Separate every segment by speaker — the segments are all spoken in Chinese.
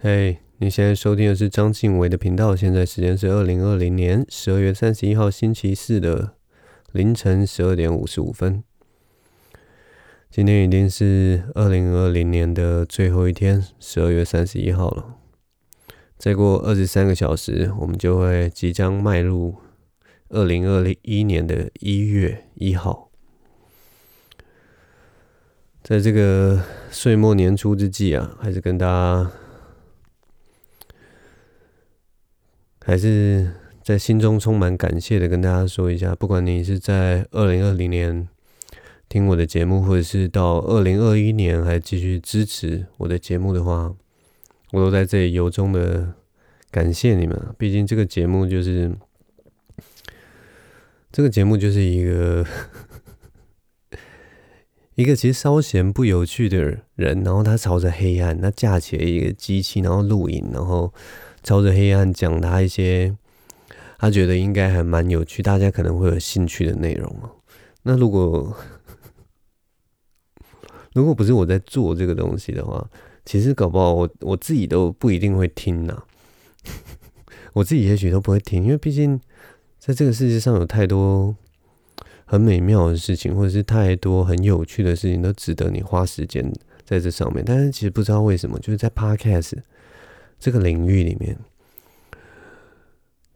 Speaker 1: 嘿你现在收听的是章晋唯的频道。现在时间是二零二零年十二月三十一号星期四的凌晨十二点五十五分。今天已经是二零二零年的最后一天，十二月三十一号了。再过二十三个小时，我们就会即将迈入二零二零一年的一月一号。在这个岁末年初之际啊，还是跟大家。还是在心中充满感谢的跟大家说一下，不管你是在二零二零年听我的节目，或者是到二零二一年还继续支持我的节目的话，我都在这里由衷的感谢你们。毕竟这个节目就是这个节目就是一个 一个其实稍嫌不有趣的人，然后他朝着黑暗，他架起了一个机器，然后录影，然后。朝着黑暗讲他一些他觉得应该还蛮有趣，大家可能会有兴趣的内容。那如果 如果不是我在做这个东西的话，其实搞不好我我自己都不一定会听呐。我自己也许都不会听，因为毕竟在这个世界上有太多很美妙的事情，或者是太多很有趣的事情，都值得你花时间在这上面。但是其实不知道为什么，就是在 Podcast。这个领域里面，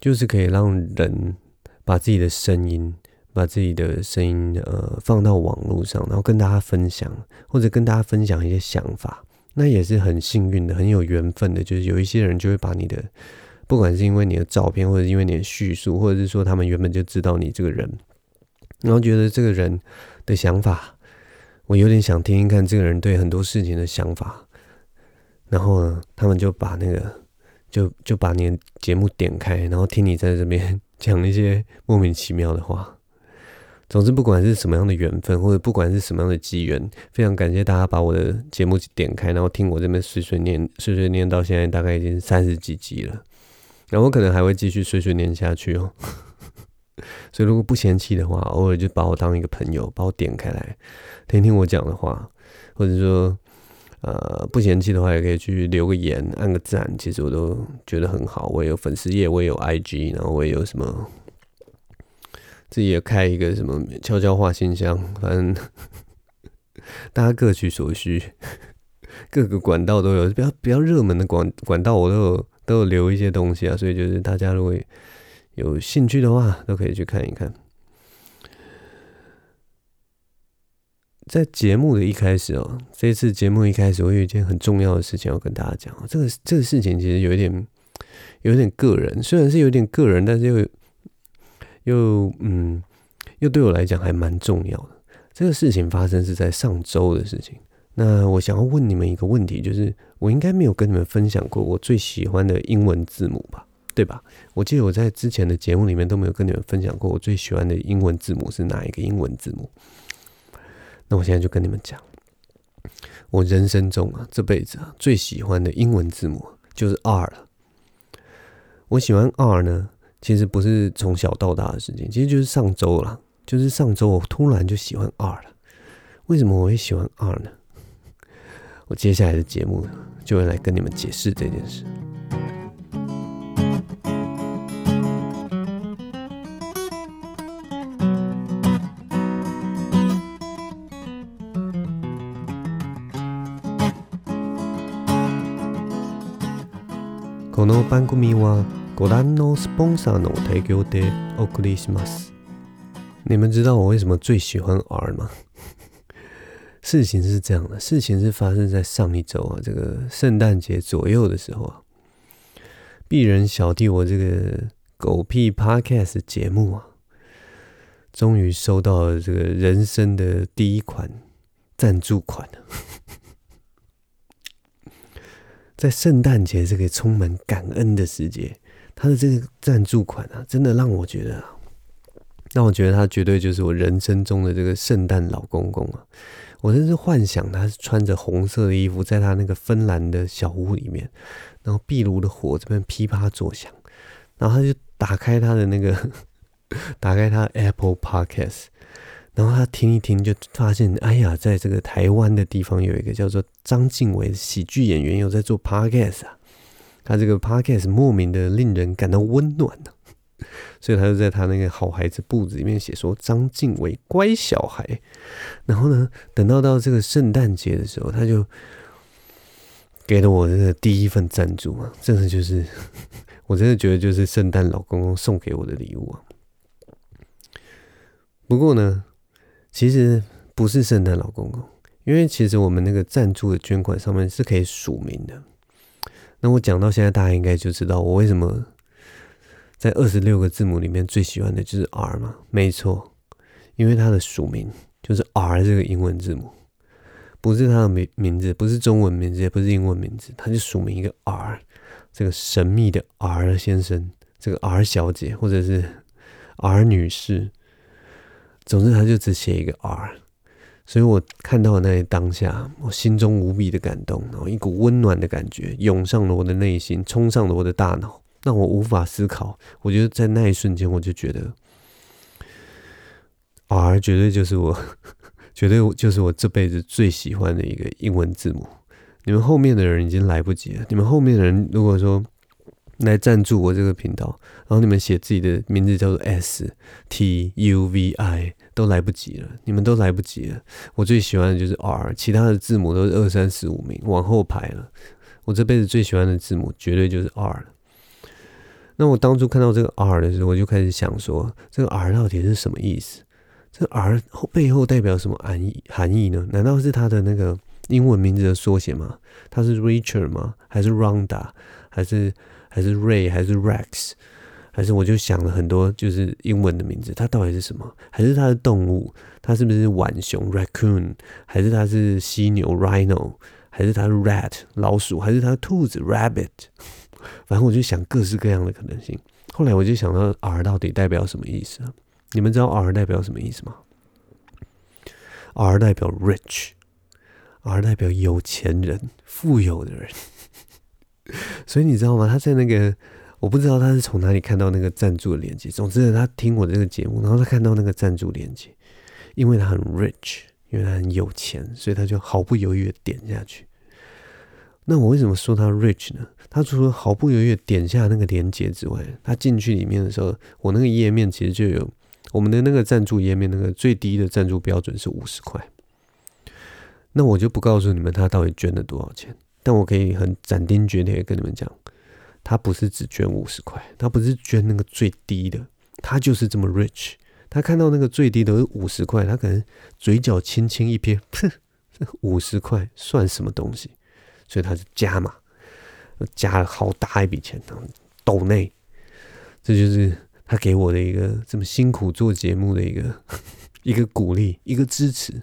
Speaker 1: 就是可以让人把自己的声音，把自己的声音呃放到网络上，然后跟大家分享，或者跟大家分享一些想法，那也是很幸运的，很有缘分的。就是有一些人就会把你的，不管是因为你的照片，或者因为你的叙述，或者是说他们原本就知道你这个人，然后觉得这个人的想法，我有点想听听看这个人对很多事情的想法。然后呢，他们就把那个，就就把你节目点开，然后听你在这边 讲一些莫名其妙的话。总之，不管是什么样的缘分，或者不管是什么样的机缘，非常感谢大家把我的节目点开，然后听我这边碎碎念，碎碎念到现在大概已经三十几集了。然后我可能还会继续碎碎念下去哦。所以如果不嫌弃的话，偶尔就把我当一个朋友，把我点开来听听我讲的话，或者说。呃，不嫌弃的话，也可以去留个言，按个赞，其实我都觉得很好。我也有粉丝页，我也有 IG，然后我也有什么，自己也开一个什么悄悄话信箱，反正 大家各取所需，各个管道都有，比较比较热门的管管道，我都有都有留一些东西啊。所以就是大家如果有兴趣的话，都可以去看一看。在节目的一开始哦，这次节目一开始，我有一件很重要的事情要跟大家讲。这个这个事情其实有一点，有点个人，虽然是有点个人，但是又又嗯，又对我来讲还蛮重要的。这个事情发生是在上周的事情。那我想要问你们一个问题，就是我应该没有跟你们分享过我最喜欢的英文字母吧？对吧？我记得我在之前的节目里面都没有跟你们分享过我最喜欢的英文字母是哪一个英文字母。那我现在就跟你们讲，我人生中啊，这辈子啊，最喜欢的英文字母就是 R 了。我喜欢 R 呢，其实不是从小到大的事情，其实就是上周了，就是上周我突然就喜欢 R 了。为什么我会喜欢 R 呢？我接下来的节目就会来跟你们解释这件事。この番组はご覧のスポンサーの提供でお送りします。你们知道我为什么最喜欢 R 吗？事情是这样的，事情是发生在上一周啊，这个圣诞节左右的时候啊，鄙人小弟我这个狗屁 Podcast 节目啊，终于收到了这个人生的第一款赞助款了。 在圣诞节这个充满感恩的时节，他的这个赞助款啊，真的让我觉得，让我觉得他绝对就是我人生中的这个圣诞老公公啊！我真是幻想他是穿着红色的衣服，在他那个芬兰的小屋里面，然后壁炉的火这边噼啪作响，然后他就打开他的那个，打开他 Apple Podcast。然后他听一听，就发现，哎呀，在这个台湾的地方有一个叫做章晋唯的喜剧演员，有在做 podcast 啊。他这个 podcast 莫名的令人感到温暖呢，所以他就在他那个好孩子簿子里面写说张晋唯乖小孩，然后呢，等到到这个圣诞节的时候，他就给了我这个第一份赞助啊，真的就是 我真的觉得就是圣诞老公公送给我的礼物啊。不过呢，其实不是圣诞老公公，因为其实我们那个赞助的捐款上面是可以署名的。那我讲到现在，大家应该就知道我为什么在二十六个字母里面最喜欢的就是 R 嘛？没错，因为它的署名就是 R 这个英文字母，不是它的名名字，不是中文名字，也不是英文名字，它就署名一个 R，这个神秘的 R 先生，这个 R 小姐，或者是 R 女士，总之他就只写一个 R。所以我看到的那一当下，我心中无比的感动，然后一股温暖的感觉涌上了我的内心，冲上了我的大脑，让我无法思考。我觉得在那一瞬间，我就觉得，R 绝对就是我，绝对就是我这辈子最喜欢的一个英文字母。你们后面的人已经来不及了。你们后面的人如果说来赞助我这个频道，然后你们写自己的名字叫做 S T U V I。都来不及了，你们都来不及了。我最喜欢的就是 R，其他的字母都是二三四五名往后排了。我这辈子最喜欢的字母绝对就是 R 了。那我当初看到这个 R 的时候，我就开始想说，这个 R 到底是什么意思？这个 R 背后代表什么含义？含义呢？难道是他的那个英文名字的缩写吗？他是 Richard 吗？还是 Rhonda？还是还是 Ray？还是 Rex？还是我就想了很多，就是英文的名字，它到底是什么？还是它的动物？它是不是浣熊 （raccoon）？还是它是犀牛 （rhino）？还是它是 rat 老鼠？还是它是兔子 （rabbit）？反正我就想各式各样的可能性。后来我就想到 R 到底代表什么意思啊？你们知道 R 代表什么意思吗？R 代表 rich，R 代表有钱人、富有的人。所以你知道吗？他在那个。我不知道他是从哪里看到那个赞助的链接。总之，他听我这个节目，然后他看到那个赞助链接，因为他很 rich，因为他很有钱，所以他就毫不犹豫的点下去。那我为什么说他 rich 呢？他除了毫不犹豫点下那个链接之外，他进去里面的时候，我那个页面其实就有我们的那个赞助页面，那个最低的赞助标准是五十块。那我就不告诉你们他到底捐了多少钱，但我可以很斩钉截铁跟你们讲。他不是只捐五十块，他不是捐那个最低的，他就是这么 rich。他看到那个最低的是五十块，他可能嘴角轻轻一撇，哼，五十块算什么东西？所以他就加嘛，加了好大一笔钱，抖内，这就是他给我的一个这么辛苦做节目的一个 一个鼓励，一个支持，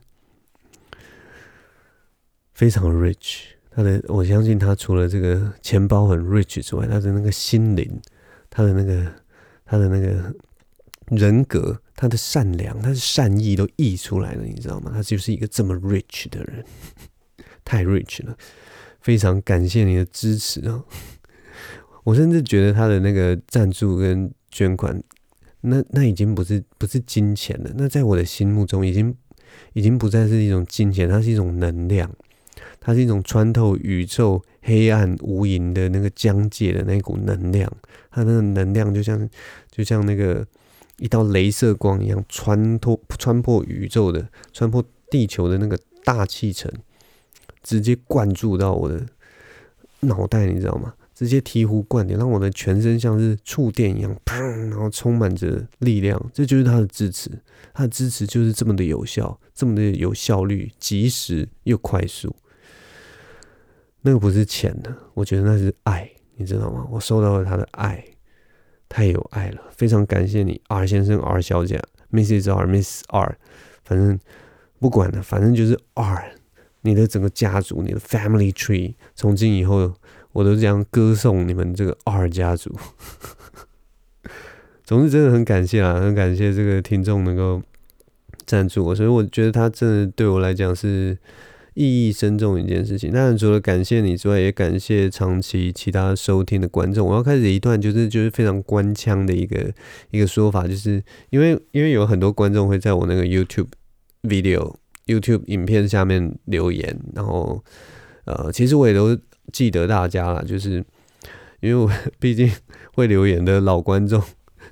Speaker 1: 非常 rich。他的，我相信他除了这个钱包很 rich 之外，他的那个心灵，他的那个，他的那个人格，他的善良，他的善意都溢出来了，你知道吗？他就是一个这么 rich 的人，太 rich 了，非常感谢你的支持啊！我甚至觉得他的那个赞助跟捐款，那那已经不是不是金钱了，那在我的心目中，已经已经不再是一种金钱，它是一种能量。它是一种穿透宇宙黑暗无垠的那个疆界的那股能量，它那个能量就像就像那个一道镭射光一样，穿透穿破宇宙的，穿破地球的那个大气层，直接灌注到我的脑袋，你知道吗？直接醍醐灌顶，让我的全身像是触电一样，砰，然后充满着力量。这就是他的支持，他的支持就是这么的有效，这么的有效率，及时又快速。那个不是钱的，我觉得那是爱，你知道吗？我收到了他的爱，太有爱了，非常感谢你，R 先生、R 小姐、Mrs. R、Miss R，反正不管了，反正就是 R，你的整个家族，你的 family tree，从今以后我都这样歌颂你们这个 R 家族。总之，真的很感谢啊，很感谢这个听众能够赞助我，所以我觉得他真的对我来讲是。意义深重一件事情，当然除了感谢你之外，也感谢长期其他收听的观众。我要开始一段就是就是非常官腔的一个一个说法，就是因为因为有很多观众会在我那个 YouTube video YouTube 影片下面留言，然后呃，其实我也都记得大家啦，就是因为我 毕竟会留言的老观众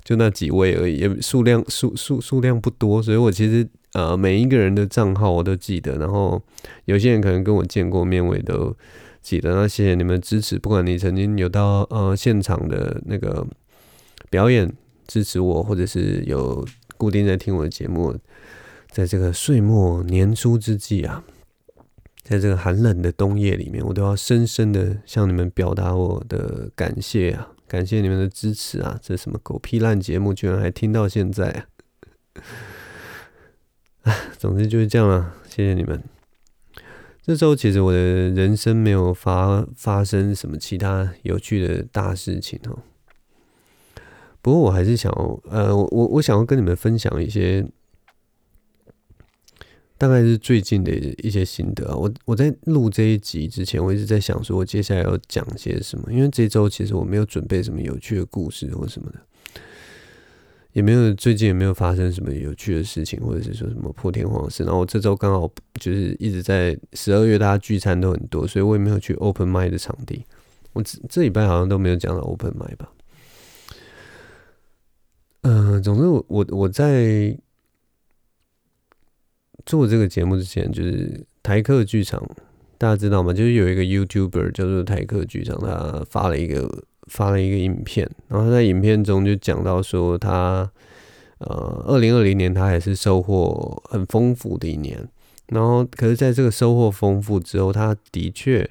Speaker 1: 就那几位而已，也数量数数数量不多，所以我其实呃每一个人的账号我都记得，然后有些人可能跟我见过面，我也都记得。那谢谢你们支持，不管你曾经有到呃现场的那个表演支持我，或者是有固定在听我的节目，在这个岁末年初之际啊。在这个寒冷的冬夜里面，我都要深深的向你们表达我的感谢啊！感谢你们的支持啊！这什么狗屁烂节目，居然还听到现在啊！总之就是这样了，谢谢你们。这周其实我的人生没有发发生什么其他有趣的大事情哦。不过我还是想，呃，我我想要跟你们分享一些。大概是最近的一些心得啊。我我在录这一集之前，我一直在想说，我接下来要讲些什么。因为这周其实我没有准备什么有趣的故事或什么的，也没有最近也没有发生什么有趣的事情，或者是说什么破天荒的事。然后我这周刚好就是一直在十二月，大家聚餐都很多，所以我也没有去 open mic 的场地。我这这礼拜好像都没有讲到 open mic 吧。嗯、总之我我我在。做这个节目之前，就是台客剧场，大家知道吗？就是有一个 YouTuber 叫做台客剧场，他发了一个发了一个影片，然后他在影片中就讲到说他，呃，二零二零年他还是收获很丰富的一年，然后可是在这个收获丰富之后，他的确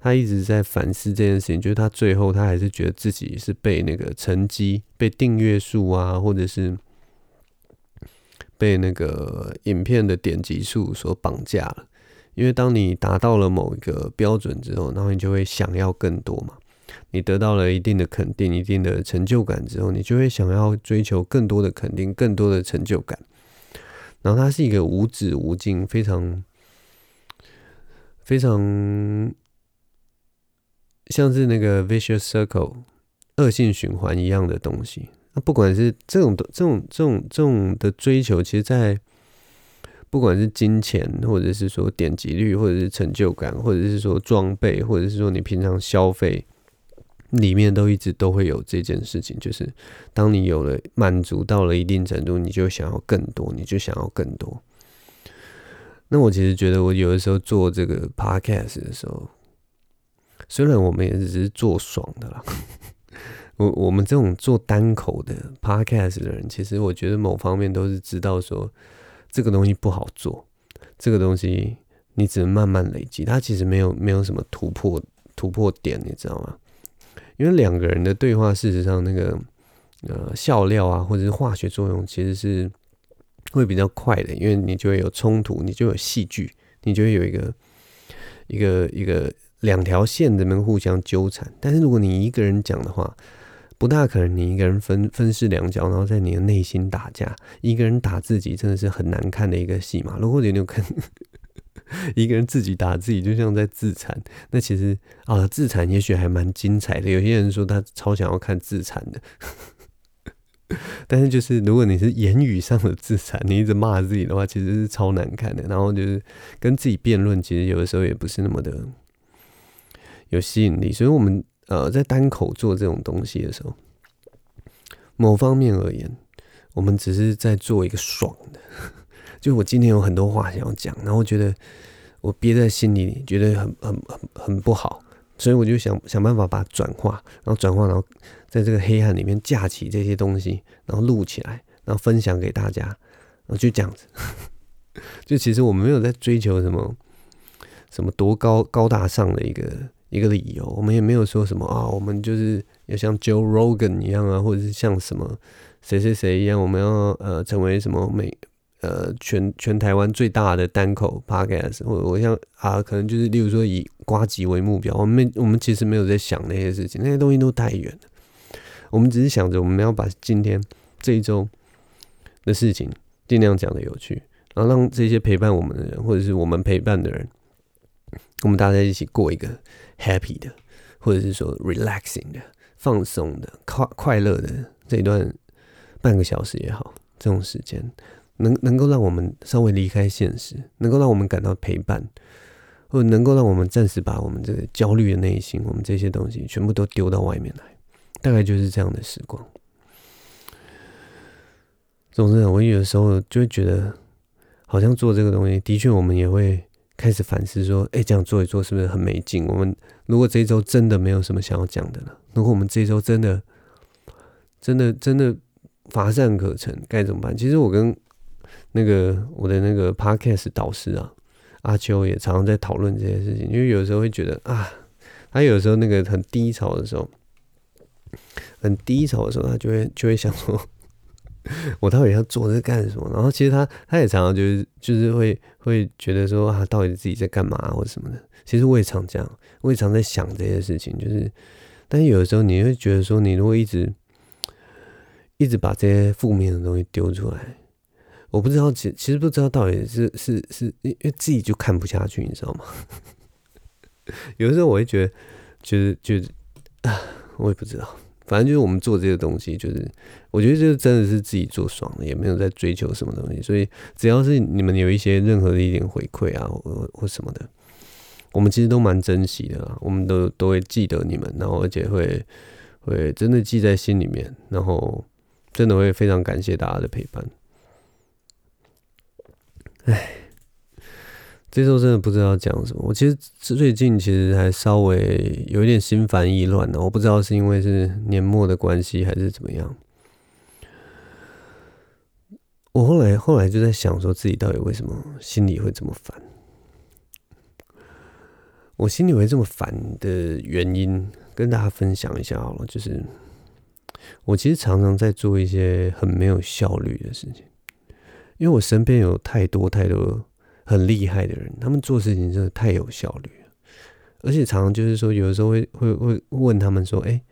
Speaker 1: 他一直在反思这件事情，就是他最后他还是觉得自己是被那个成绩、被订阅数啊，或者是。被那个影片的点击数所绑架了，因为当你达到了某一个标准之后，然后你就会想要更多嘛。你得到了一定的肯定、一定的成就感之后，你就会想要追求更多的肯定、更多的成就感。然后它是一个无止无尽、非常非常像是那个 vicious circle 恶性循环一样的东西。那不管是这种的、这种、这种、这种的追求，其实，在不管是金钱，或者是说点击率，或者是成就感，或者是说装备，或者是说你平常消费里面，都一直都会有这件事情。就是当你有了满足到了一定程度，你就想要更多，你就想要更多。那我其实觉得，我有的时候做这个 podcast 的时候，虽然我们也只是做爽的啦。我我们这种做单口的 podcast 的人，其实我觉得某方面都是知道说，这个东西不好做，这个东西你只能慢慢累积，它其实没有没有什么突破突破点，你知道吗？因为两个人的对话，事实上那个呃笑料啊，或者是化学作用，其实是会比较快的，因为你就会有冲突，你就有戏剧，你就会有一个一个一个两条线这边互相纠缠。但是如果你一个人讲的话，不大可能，你一个人分分饰两角，然后在你的内心打架。一个人打自己，真的是很难看的一个戏码。如果你有看一个人自己打自己，就像在自残，那其实啊，自残也许还蛮精彩的。有些人说他超想要看自残的，但是就是如果你是言语上的自残，你一直骂自己的话，其实是超难看的。然后就是跟自己辩论，其实有的时候也不是那么的有吸引力。所以，我们。呃，在单口做这种东西的时候，某方面而言，我们只是在做一个爽的。就我今天有很多话想要讲，然后觉得我憋在心里，觉得很很很很不好，所以我就想想办法把它转化，然后转化，然后在这个黑暗里面架起这些东西，然后录起来，然后分享给大家，然后就这样子。就其实我们没有在追求什么什么多高高大上的一个。一个理由，我们也没有说什么啊，我们就是要像 Joe Rogan 一样啊，或者是像什么谁谁谁一样，我们要呃成为什么美呃全全台湾最大的单口 Podcast，或者我像啊，可能就是例如说以呱吉为目标，我们我们其实没有在想那些事情，那些东西都太远了，我们只是想着我们要把今天这一周的事情尽量讲得有趣，然后让这些陪伴我们的人，或者是我们陪伴的人，我们大家一起过一个。happy 的，或者是说 relaxing 的、放松的、快快乐的这一段半个小时也好，这种时间能能够让我们稍微离开现实，能够让我们感到陪伴，或者能够让我们暂时把我们这个焦虑的内心，我们这些东西全部都丢到外面来，大概就是这样的时光。总之，我有的时候就会觉得，好像做这个东西，的确我们也会开始反思说，哎，这样做一做是不是很没劲？我们如果这一周真的没有什么想要讲的了，如果我们这一周真的、真的、真的乏善可陈，该怎么办？其实我跟那个我的那个 podcast 导师啊。阿秋也常常在讨论这些事情，因为有时候会觉得啊，他有时候那个很低潮的时候，很低潮的时候，他就会就会想说，我到底要做这干什么？然后其实他他也常常就是就是会会觉得说啊，到底自己在干嘛或者什么的。其实我也常这样，我也常在想这些事情，就是，但是有的时候你会觉得说，你如果一直一直把这些负面的东西丢出来。我不知道，其其实不知道到底是是是，因为自己就看不下去，你知道吗？有的时候我会觉得，觉得觉得啊，我也不知道，反正就是我们做这个东西，就是我觉得就是真的是自己做爽了，也没有在追求什么东西，所以只要是你们有一些任何的一点回馈啊，或或什么的，我们其实都蛮珍惜的啊，我们都都会记得你们，然后而且会会真的记在心里面，然后真的会非常感谢大家的陪伴。唉，这周真的不知道讲什么。我其实最近其实还稍微有一点心烦意乱呢，我不知道是因为是年末的关系还是怎么样。我后来后来就在想，说自己到底为什么心里会这么烦？我心里会这么烦的原因，跟大家分享一下好了。就是我其实常常在做一些很没有效率的事情。因为我身边有太多太多很厉害的人，他们做事情真的太有效率了，而且常常就是说，有的时候会会会问他们说：“哎，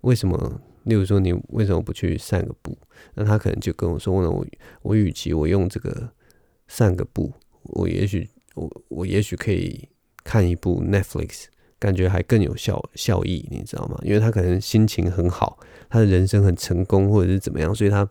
Speaker 1: 为什么？例如说，你为什么不去散个步？”那他可能就跟我说：“那我我与其我用这个散个步，我也许我我也许可以看一部 Netflix，感觉还更有效效益，你知道吗？因为他可能心情很好，他的人生很成功，或者是怎么样，所以他。”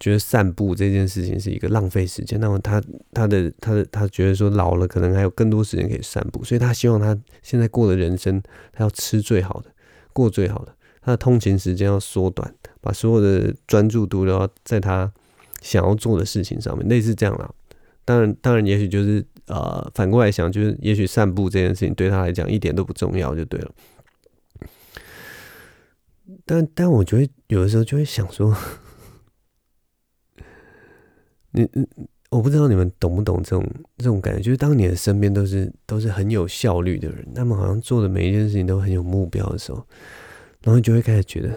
Speaker 1: 觉得散步这件事情是一个浪费时间，那么他他的他的他觉得说老了可能还有更多时间可以散步，所以他希望他现在过的人生，他要吃最好的，过最好的，他的通勤时间要缩短，把所有的专注度都要在他想要做的事情上面，类似这样啦。当然，当然，也许就是呃反过来想，就是也许散步这件事情对他来讲一点都不重要，就对了。但但我觉得有的时候就会想说。你嗯，我不知道你们懂不懂这种这种感觉，就是当你的身边都是都是很有效率的人，他们好像做的每一件事情都很有目标的时候，然后你就会开始觉得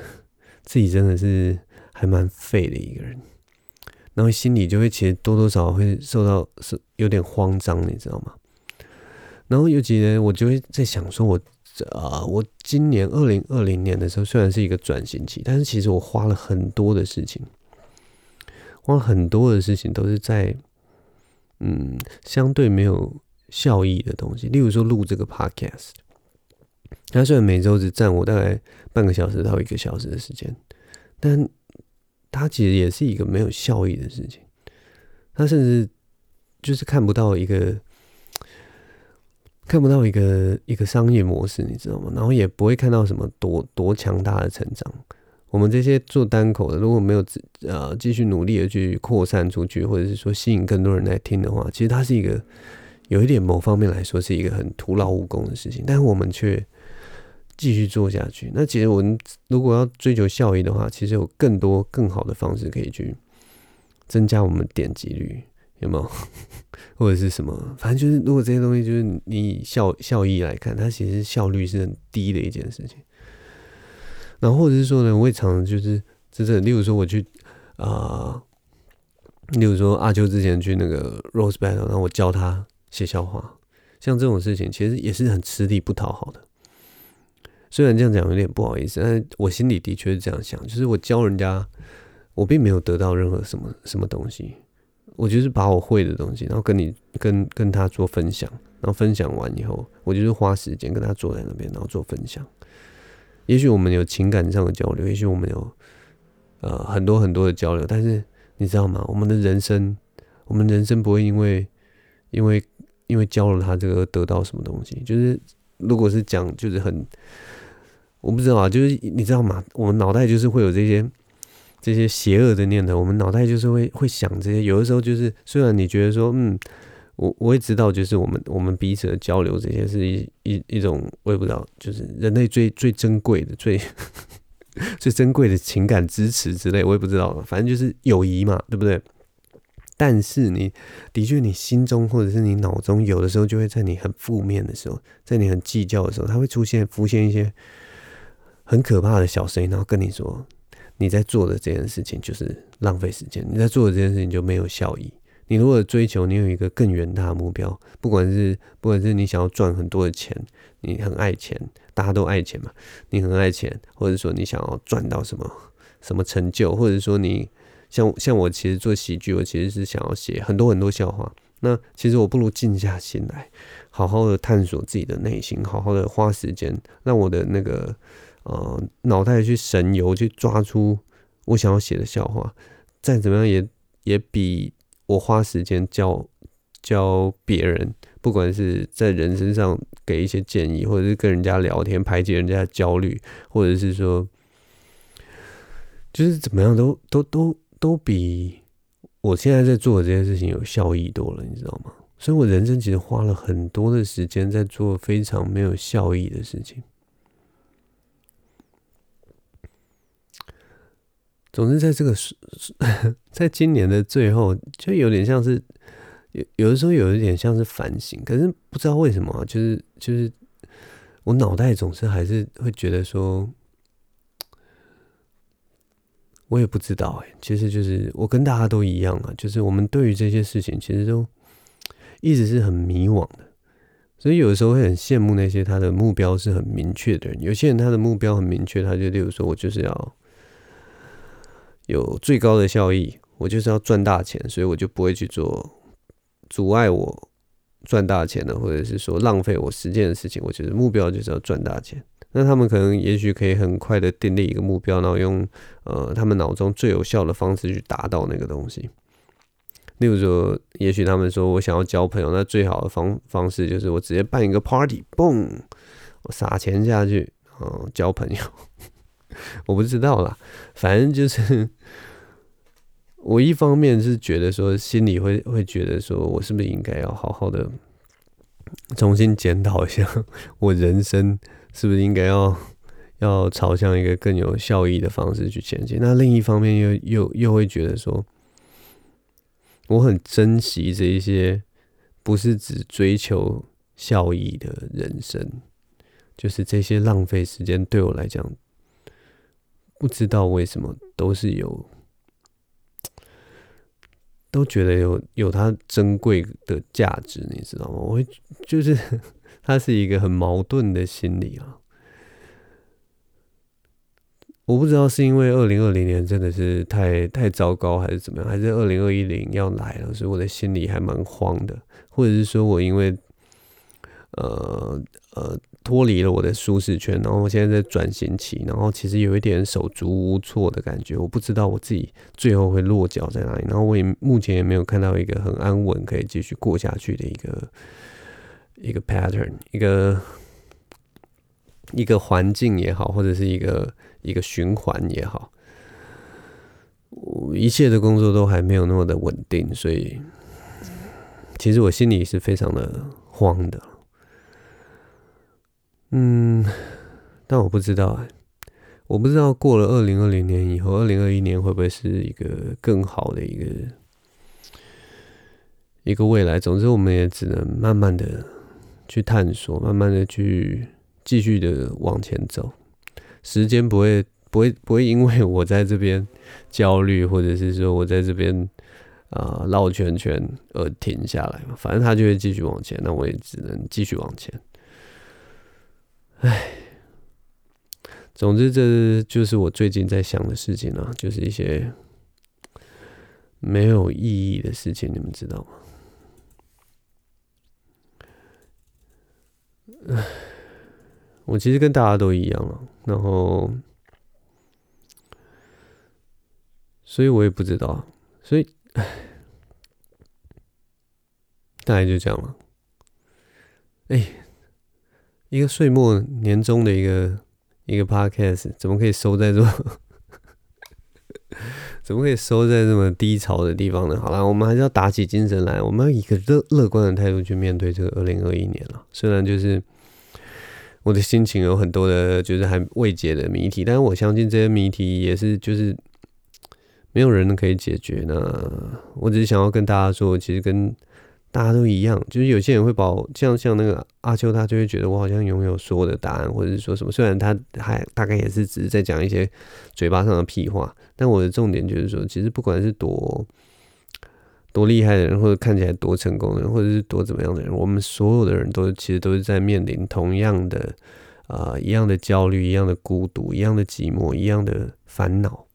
Speaker 1: 自己真的是还蛮废的一个人，然后心里就会其实多多少少会受到是有点慌张，你知道吗？然后有几年我就会在想说我，我啊，我今年二零二零年的时候虽然是一个转型期，但是其实我花了很多的事情。花很多的事情都是在，嗯，相对没有效益的东西。例如说录这个 podcast，它虽然每周只占我大概半个小时到一个小时的时间，但它其实也是一个没有效益的事情。它甚至就是看不到一个看不到一个一个商业模式，你知道吗？然后也不会看到什么多多强大的成长。我们这些做单口的，如果没有呃继续努力的去扩散出去，或者是说吸引更多人来听的话，其实它是一个有一点某方面来说是一个很徒劳无功的事情。但是我们却继续做下去。那其实我们如果要追求效益的话，其实有更多更好的方式可以去增加我们点击率，有没有？或者是什么？反正就是，如果这些东西就是你以效效益来看，它其实效率是很低的一件事情。然后或者是说呢，我也常常就是就是，例如说我去啊、例如说阿秋之前去那个 Rose Battle，然后我教他写笑话，像这种事情其实也是很吃力不讨好的。虽然这样讲有点不好意思，但我心里的确是这样想，就是我教人家，我并没有得到任何什么什么东西，我就是把我会的东西，然后跟你跟跟他做分享，然后分享完以后，我就是花时间跟他坐在那边，然后做分享。也许我们有情感上的交流，也许我们有呃很多很多的交流，但是你知道吗？我们的人生，我们人生不会因为因为因为教了他这个得到什么东西。就是如果是讲，就是很，我不知道啊，就是你知道吗？我们脑袋就是会有这些这些邪恶的念头，我们脑袋就是会会想这些。有的时候就是，虽然你觉得说，嗯，我我也知道，就是我们我们彼此的交流，这些是一一一种，我也不知道，就是人类最最珍贵的最。最珍贵的情感支持之类，我也不知道，反正就是友谊嘛，对不对？但是你的确，你心中或者是你脑中，有的时候就会在你很负面的时候，在你很计较的时候，它会出现浮现一些很可怕的小声音，然后跟你说，你在做的这件事情就是浪费时间，你在做的这件事情就没有效益。你如果追求，你有一个更远大的目标，不管是不管是你想要赚很多的钱，你很爱钱，大家都爱钱嘛，你很爱钱，或者说你想要赚到什么什么成就，或者说你像像我其实做喜剧，我其实是想要写很多很多笑话。那其实我不如静下心来，好好的探索自己的内心，好好的花时间，让我的那个呃脑袋去神游，去抓出我想要写的笑话，再怎么样也也比。我花时间教教别人，不管是在人身上给一些建议，或者是跟人家聊天排解人家的焦虑，或者是说，就是怎么样都都都都比我现在在做的这件事情有效益多了，你知道吗？所以我人生其实花了很多的时间在做非常没有效益的事情。总之，在这个在今年的最后，就有点像是有有的时候有一点像是反省，可是不知道为什么，就是就是我脑袋总是还是会觉得说，我也不知道哎，其实就是我跟大家都一样啊，就是我们对于这些事情其实都一直是很迷惘的，所以有的时候会很羡慕那些他的目标是很明确的人。有些人他的目标很明确，他就例如说我就是要。有最高的效益，我就是要赚大钱，所以我就不会去做阻碍我赚大钱的，或者是说浪费我时间的事情。我觉得目标就是要赚大钱。那他们可能也许可以很快的订立一个目标，然后用呃他们脑中最有效的方式去达到那个东西。例如说，也许他们说我想要交朋友，那最好的方方式就是我直接办一个 party，嘣，我撒钱下去，哦，交朋友。我不知道啦，反正就是我一方面是觉得说，心里会会觉得说，我是不是应该要好好的重新检讨一下我人生，是不是应该要要朝向一个更有效益的方式去前进？那另一方面又又又会觉得说，我很珍惜这一些不是只追求效益的人生，就是这些浪费时间对我来讲。不知道为什么都是有，都觉得有有它珍贵的价值，你知道吗？我会就是 它是一个很矛盾的心理啊。我不知道是因为二零二零年真的是太太糟糕，还是怎么样，还是二零二一零要来了，所以我的心里还蛮慌的，或者是说我因为呃呃。脱离了我的舒适圈，然后我现在在转型期，然后其实有一点手足无措的感觉。我不知道我自己最后会落脚在哪里，然后我也目前也没有看到一个很安稳可以继续过下去的一个一个 pattern，一个一个环境也好，或者是一个一个循环也好，一切的工作都还没有那么的稳定，所以其实我心里是非常的慌的。嗯，但我不知道哎，我不知道过了二零二零年以后，二零二一年会不会是一个更好的一个一个未来？总之，我们也只能慢慢的去探索，慢慢的去继续的往前走。时间不会不会不会因为我在这边焦虑，或者是说我在这边啊绕圈圈而停下来嘛。反正它就会继续往前，那我也只能继续往前。唉，总之这就是我最近在想的事情啊，就是一些没有意义的事情，你们知道吗？唉，我其实跟大家都一样了，然后，所以我也不知道，所以唉，大概就这样了。哎，一个岁末年终的一个一个 podcast，怎么可以收在这么，怎么可以收在这么低潮的地方呢？好了，我们还是要打起精神来，我们要以一个乐乐观的态度去面对这个二零二一年了。虽然就是我的心情有很多的，就是还未解的谜题，但是我相信这些谜题也是就是没有人可以解决呢。我只是想要跟大家说，其实跟大家都一样，就是有些人会把我像像那个阿秋，他就会觉得我好像拥有所有的答案，或者是说什么。虽然他还大概也是只是在讲一些嘴巴上的屁话，但我的重点就是说，其实不管是多多厉害的人，或者看起来多成功的人，或者是多怎么样的人，我们所有的人都其实都是在面临同样的啊、呃，一样的焦虑，一样的孤独，一样的寂寞，一样的烦恼。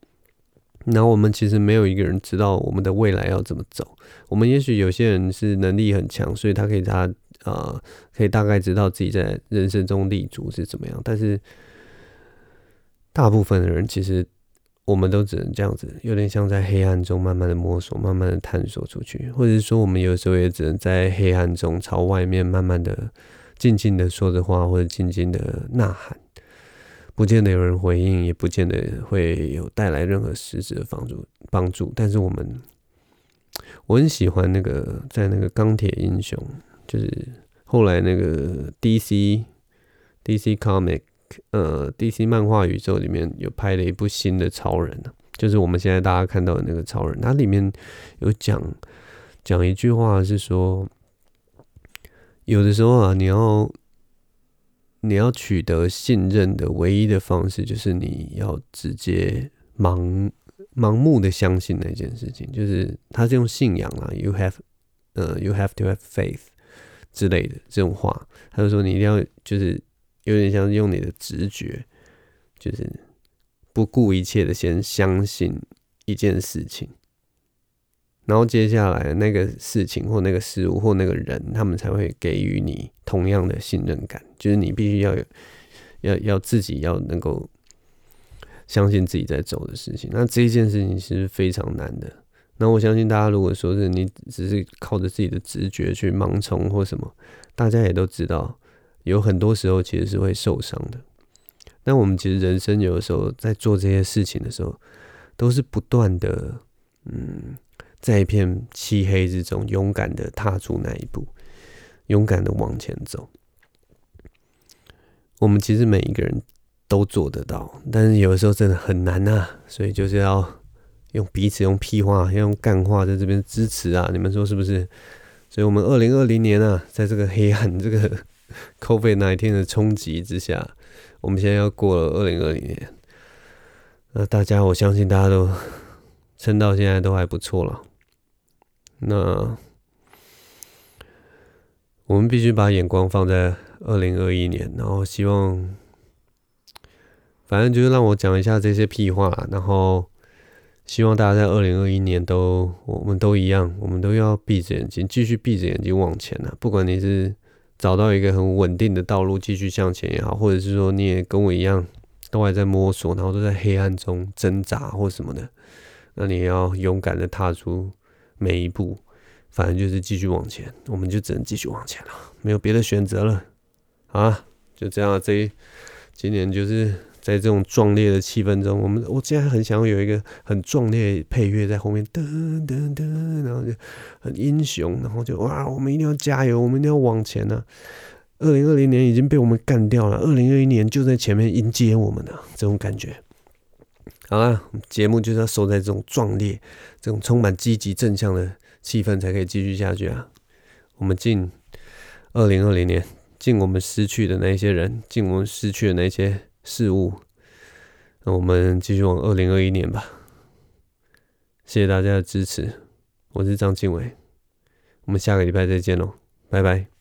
Speaker 1: 然后我们其实没有一个人知道我们的未来要怎么走。我们也许有些人是能力很强，所以他可以他呃可以大概知道自己在人生中立足是怎么样。但是大部分的人其实我们都只能这样子，有点像在黑暗中慢慢的摸索，慢慢的探索出去，或者是说我们有时候也只能在黑暗中朝外面慢慢的静静的说着话，或者静静的呐喊。不见得有人回应，也不见得会有带来任何实质的帮助帮助。但是我们，我很喜欢那个在那个钢铁英雄，就是后来那个 DC DC Comic 呃 DC 漫画宇宙里面有拍了一部新的超人，就是我们现在大家看到的那个超人。它里面有讲讲一句话是说，有的时候啊，你要。你要取得信任的唯一的方式，就是你要直接盲盲目的相信那件事情，就是他是用信仰啊，you have，呃，you have to have faith 之类的这种话，他就说你一定要就是有点像用你的直觉，就是不顾一切的先相信一件事情。然后接下来那个事情或那个事物或那个人，他们才会给予你同样的信任感。就是你必须要有，要要自己要能够相信自己在走的事情。那这一件事情是非常难的。那我相信大家如果说是你只是靠着自己的直觉去盲从或什么，大家也都知道，有很多时候其实是会受伤的。那我们其实人生有的时候在做这些事情的时候，都是不断的，嗯。在一片漆黑之中，勇敢的踏出那一步，勇敢的往前走。我们其实每一个人都做得到，但是有的时候真的很难啊。所以就是要用彼此用屁话，要用干话在这边支持啊！你们说是不是？所以，我们二零二零年啊，在这个黑暗、这个 COVID 那一天的冲击之下，我们现在要过了二零二零年。那大家，我相信大家都撑到现在都还不错了。那我们必须把眼光放在二零二一年，然后希望，反正就是让我讲一下这些屁话，然后希望大家在二零二一年都，我们都一样，我们都要闭着眼睛，继续闭着眼睛往前啊！不管你是找到一个很稳定的道路继续向前也好，或者是说你也跟我一样，都还在摸索，然后都在黑暗中挣扎或什么的，那你要勇敢的踏出。每一步，反正就是继续往前，我们就只能继续往前了，没有别的选择了。啊，就这样，这一今年就是在这种壮烈的气氛中，我们我现在很想有一个很壮烈配乐在后面，噔噔噔，然后就很英雄，然后就哇，我们一定要加油，我们一定要往前呢。二零二零年已经被我们干掉了，二零二一年就在前面迎接我们呢，这种感觉。好了，节目就是要收在这种壮烈、这种充满积极正向的气氛，才可以继续下去啊！我们敬二零二零年，敬我们失去的那些人，敬我们失去的那些事物。那我们继续往二零二一年吧。谢谢大家的支持，我是张敬伟，我们下个礼拜再见喽，拜拜。